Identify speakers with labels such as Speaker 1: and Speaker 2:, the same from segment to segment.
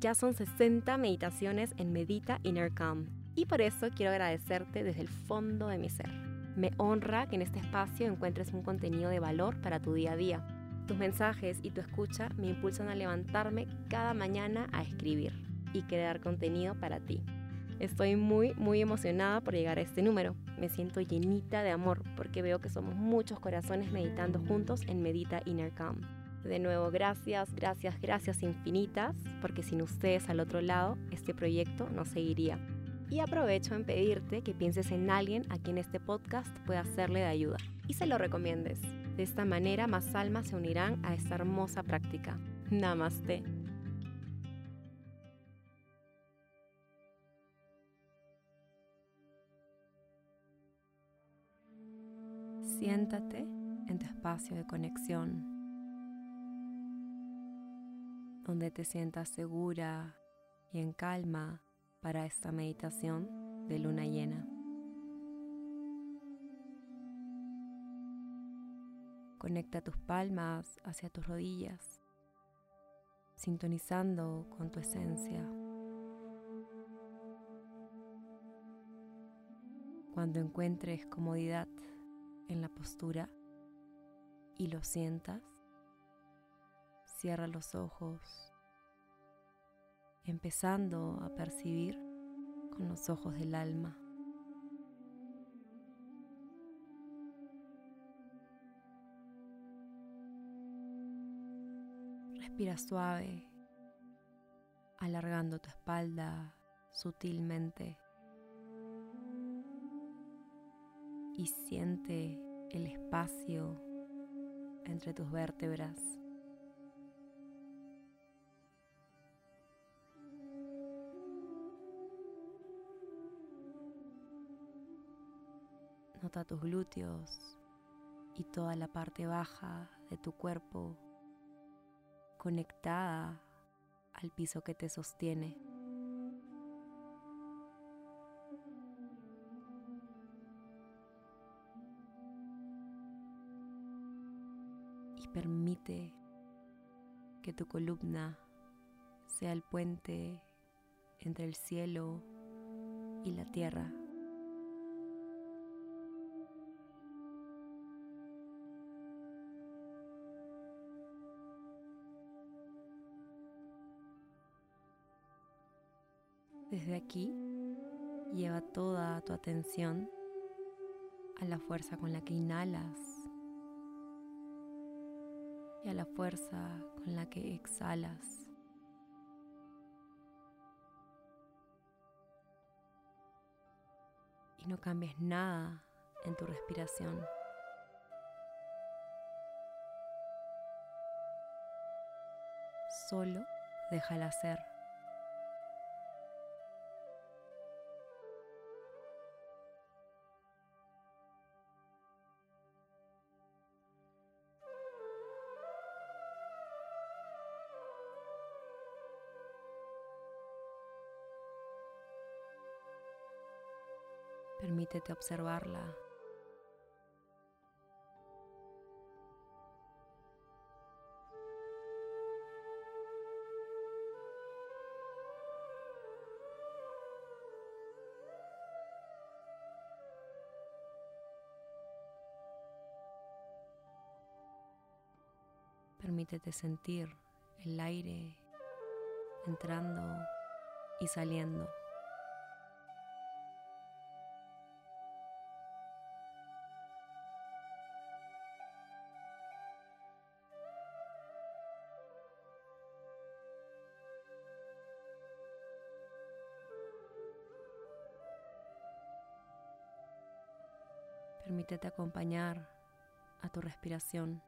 Speaker 1: Ya son 60 meditaciones en Medita Inner Calm y por eso quiero agradecerte desde el fondo de mi ser. Me honra que en este espacio encuentres un contenido de valor para tu día a día. Tus mensajes y tu escucha me impulsan a levantarme cada mañana a escribir y crear contenido para ti. Estoy muy, muy emocionada por llegar a este número. Me siento llenita de amor porque veo que somos muchos corazones meditando juntos en Medita Inner Calm. De nuevo, gracias, gracias, gracias infinitas, porque sin ustedes al otro lado, este proyecto no seguiría. Y aprovecho en pedirte que pienses en alguien a quien este podcast pueda serle de ayuda y se lo recomiendes. De esta manera más almas se unirán a esta hermosa práctica. Namaste. Siéntate en tu espacio de conexión donde te sientas segura y en calma para esta meditación de luna llena. Conecta tus palmas hacia tus rodillas, sintonizando con tu esencia. Cuando encuentres comodidad en la postura y lo sientas, Cierra los ojos, empezando a percibir con los ojos del alma. Respira suave, alargando tu espalda sutilmente y siente el espacio entre tus vértebras. Nota tus glúteos y toda la parte baja de tu cuerpo conectada al piso que te sostiene. Y permite que tu columna sea el puente entre el cielo y la tierra. Desde aquí, lleva toda tu atención a la fuerza con la que inhalas y a la fuerza con la que exhalas. Y no cambies nada en tu respiración. Solo déjala ser. Permítete observarla. Permítete sentir el aire entrando y saliendo. Permítete acompañar a tu respiración.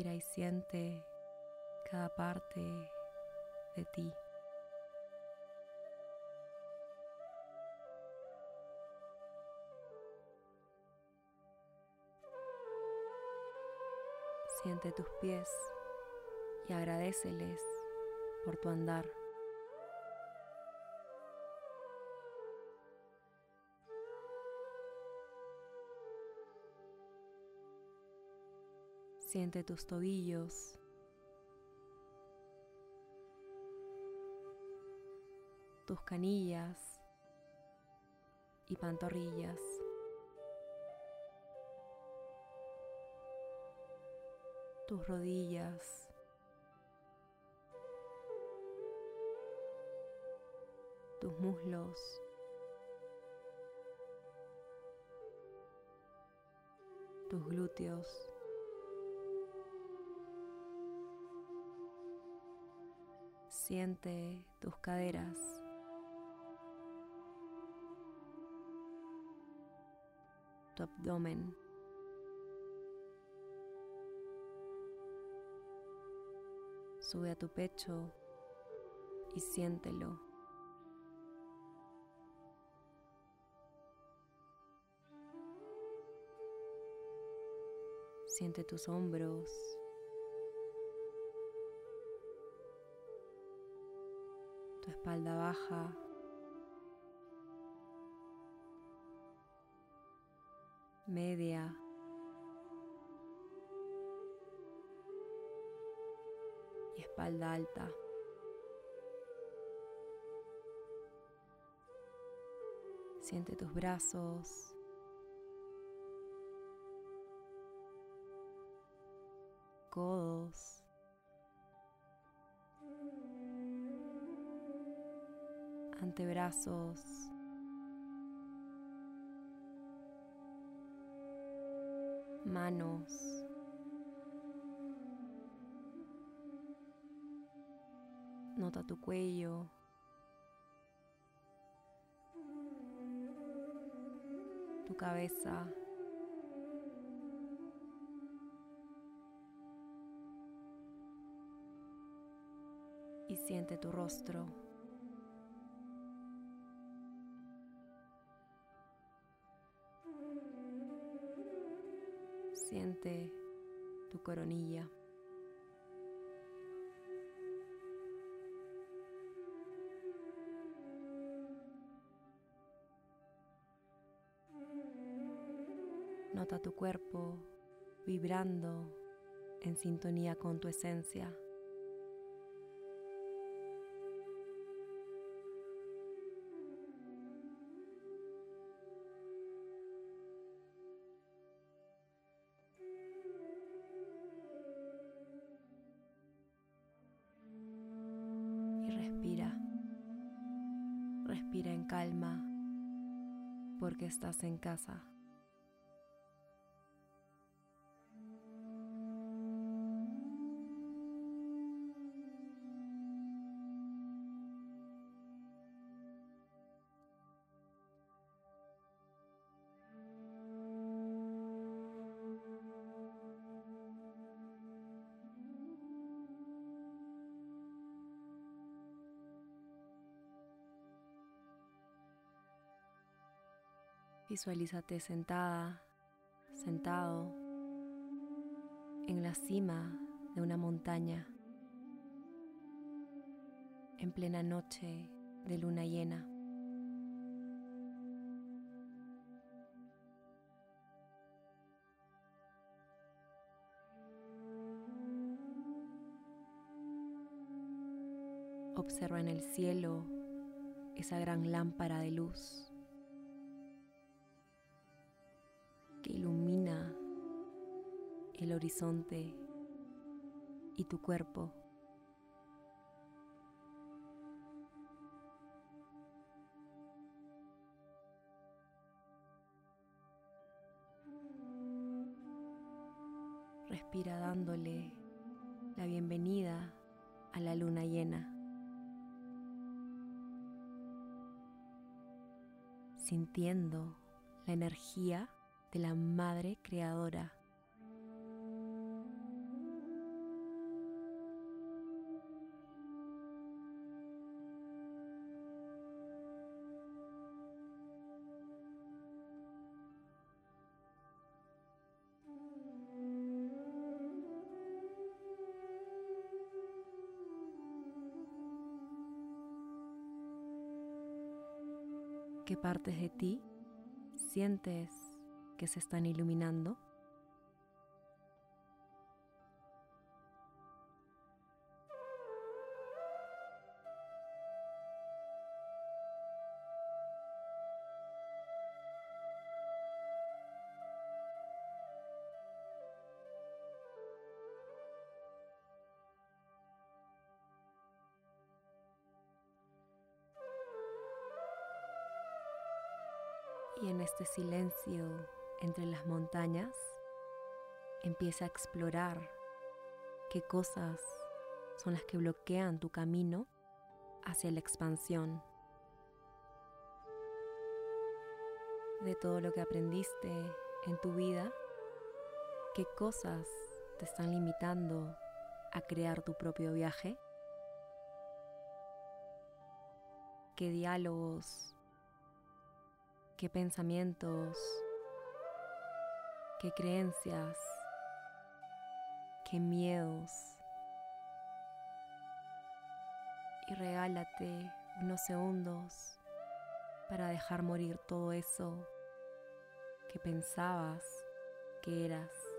Speaker 1: Y siente cada parte de ti. Siente tus pies y agradeceles por tu andar. Siente tus tobillos. Tus canillas y pantorrillas. Tus rodillas. Tus muslos. Tus glúteos. Siente tus caderas. Tu abdomen. Sube a tu pecho y siéntelo. Siente tus hombros. Espalda baja. Media. Y espalda alta. Siente tus brazos. Codos. Antebrazos, manos, nota tu cuello, tu cabeza. Y siente tu rostro. Siente tu coronilla. Nota tu cuerpo vibrando en sintonía con tu esencia. Estás en casa. Visualízate sentada, sentado en la cima de una montaña en plena noche de luna llena. Observa en el cielo esa gran lámpara de luz el horizonte y tu cuerpo. Respira dándole la bienvenida a la luna llena. Sintiendo la energía de la Madre Creadora ¿Qué partes de ti sientes que se están iluminando? Este silencio entre las montañas, empieza a explorar qué cosas son las que bloquean tu camino hacia la expansión. De todo lo que aprendiste en tu vida, qué cosas te están limitando a crear tu propio viaje, qué diálogos qué pensamientos, qué creencias, qué miedos. Y regálate unos segundos para dejar morir todo eso que pensabas que eras.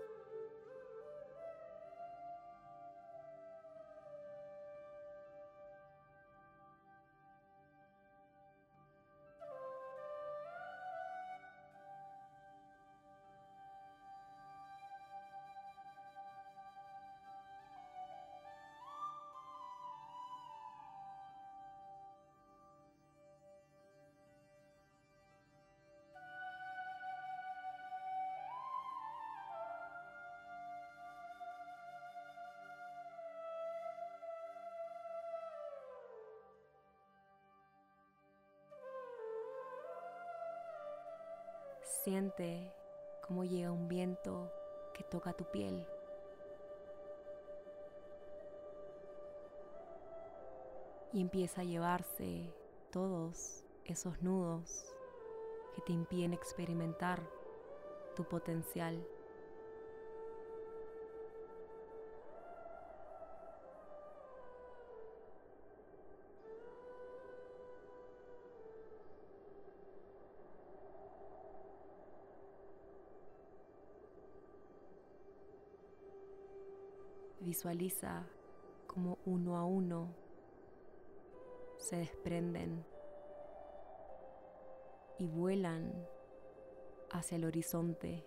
Speaker 1: Siente cómo llega un viento que toca tu piel. Y empieza a llevarse todos esos nudos que te impiden experimentar tu potencial. Visualiza como uno a uno se desprenden y vuelan hacia el horizonte.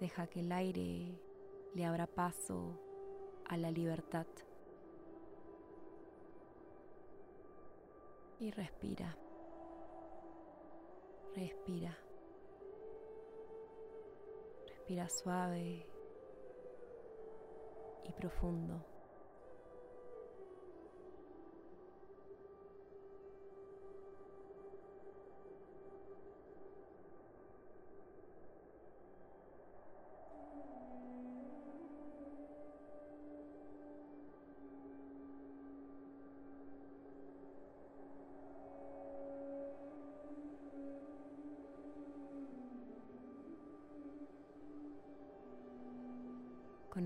Speaker 1: Deja que el aire le abra paso a la libertad. Y respira. Respira. Respira suave y profundo.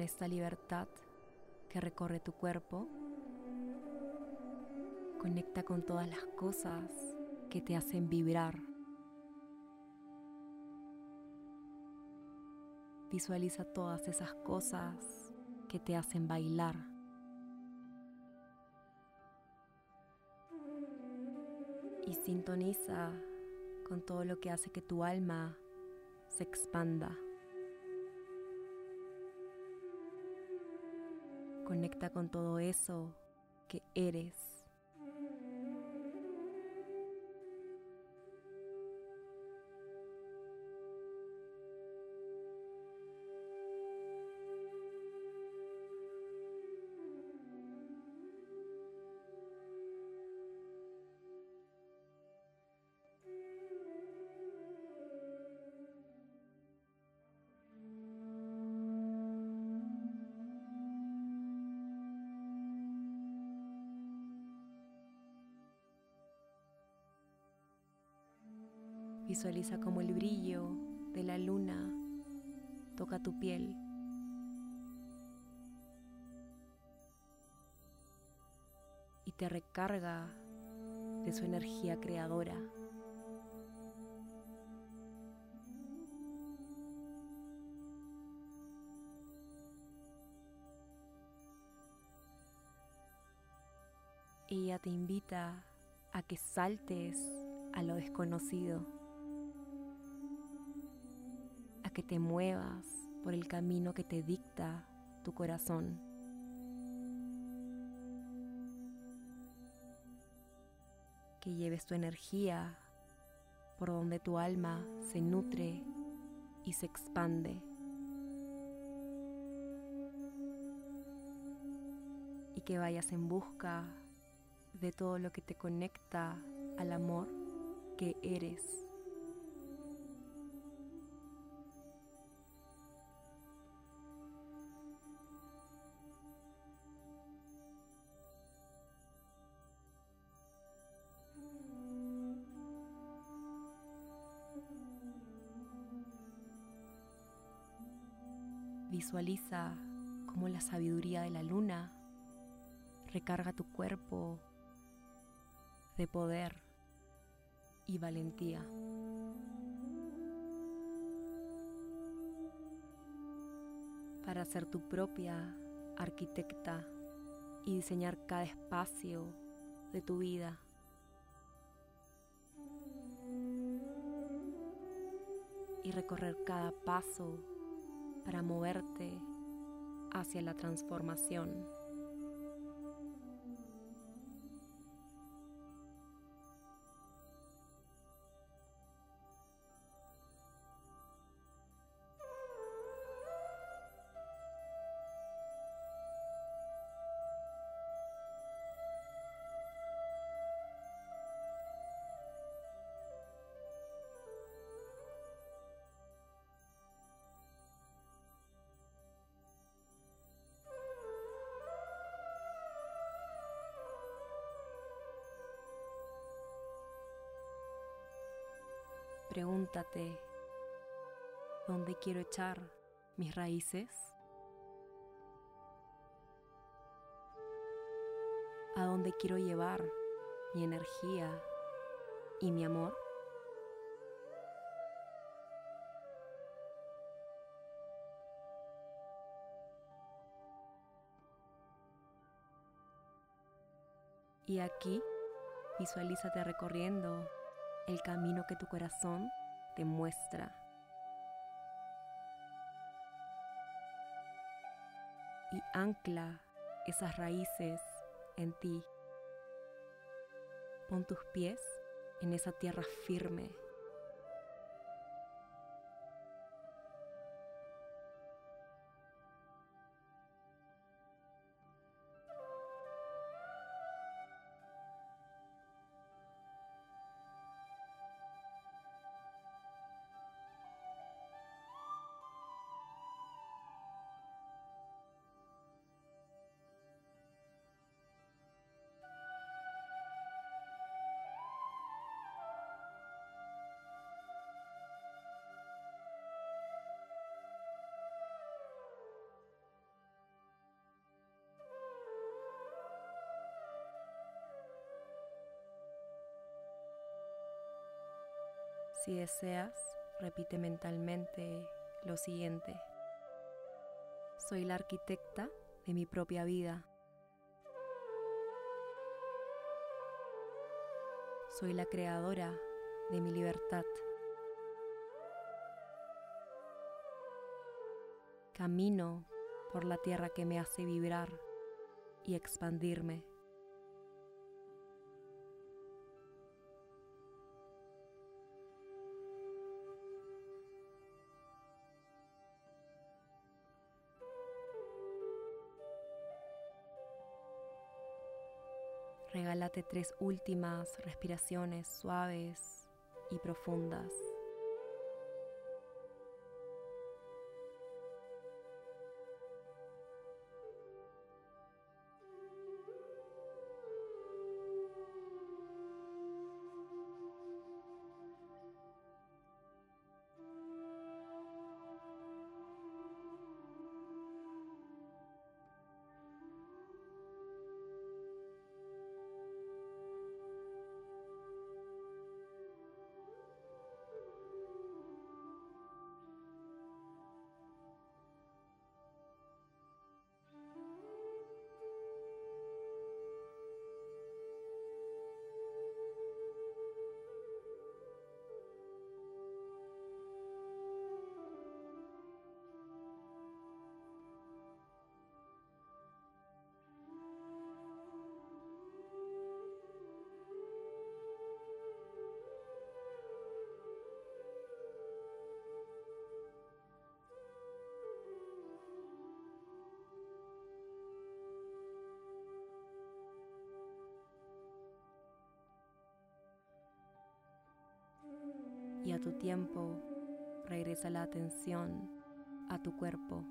Speaker 1: Esta libertad que recorre tu cuerpo. Conecta con todas las cosas que te hacen vibrar. Visualiza todas esas cosas que te hacen bailar. Y sintoniza con todo lo que hace que tu alma se expanda. Conecta con todo eso que eres. Visualiza como el brillo de la luna toca tu piel. Y te recarga de su energía creadora. Ella te invita a que saltes a lo desconocido, que te muevas por el camino que te dicta tu corazón. Que lleves tu energía por donde tu alma se nutre y se expande. Y que vayas en busca de todo lo que te conecta al amor que eres. Visualiza cómo la sabiduría de la luna recarga tu cuerpo de poder y valentía. Para ser tu propia arquitecta y diseñar cada espacio de tu vida. Y recorrer cada paso para moverte hacia la transformación. Pregúntate, ¿dónde quiero echar mis raíces? ¿A dónde quiero llevar mi energía y mi amor? Y aquí visualízate recorriendo el camino que tu corazón te muestra. Y ancla esas raíces en ti. Pon tus pies en esa tierra firme Si deseas, repite mentalmente lo siguiente. Soy la arquitecta de mi propia vida. Soy la creadora de mi libertad. Camino por la tierra que me hace vibrar y expandirme. Regálate tres últimas respiraciones suaves y profundas. Y a tu tiempo regresa la atención a tu cuerpo.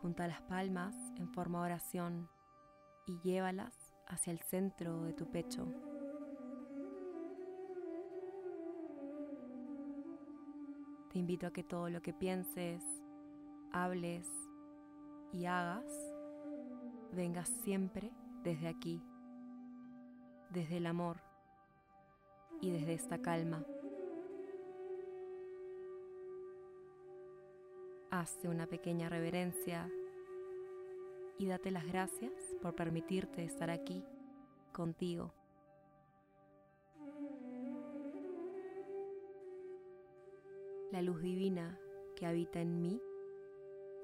Speaker 1: Junta las palmas en forma oración y llévalas hacia el centro de tu pecho. Te invito a que todo lo que pienses, hables y hagas venga siempre desde aquí, desde el amor y desde esta calma. Hazte una pequeña reverencia y date las gracias por permitirte estar aquí contigo. La luz divina que habita en mí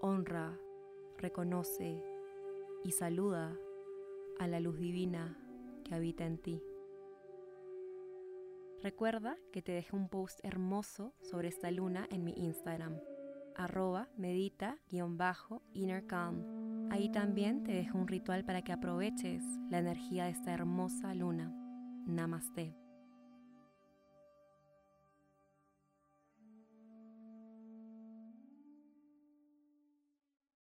Speaker 1: honra, reconoce y saluda a la luz divina que habita en ti. Recuerda que te dejé un post hermoso sobre esta luna en mi Instagram, arroba medita-inner calm. Ahí también te dejo un ritual para que aproveches la energía de esta hermosa luna. Namaste.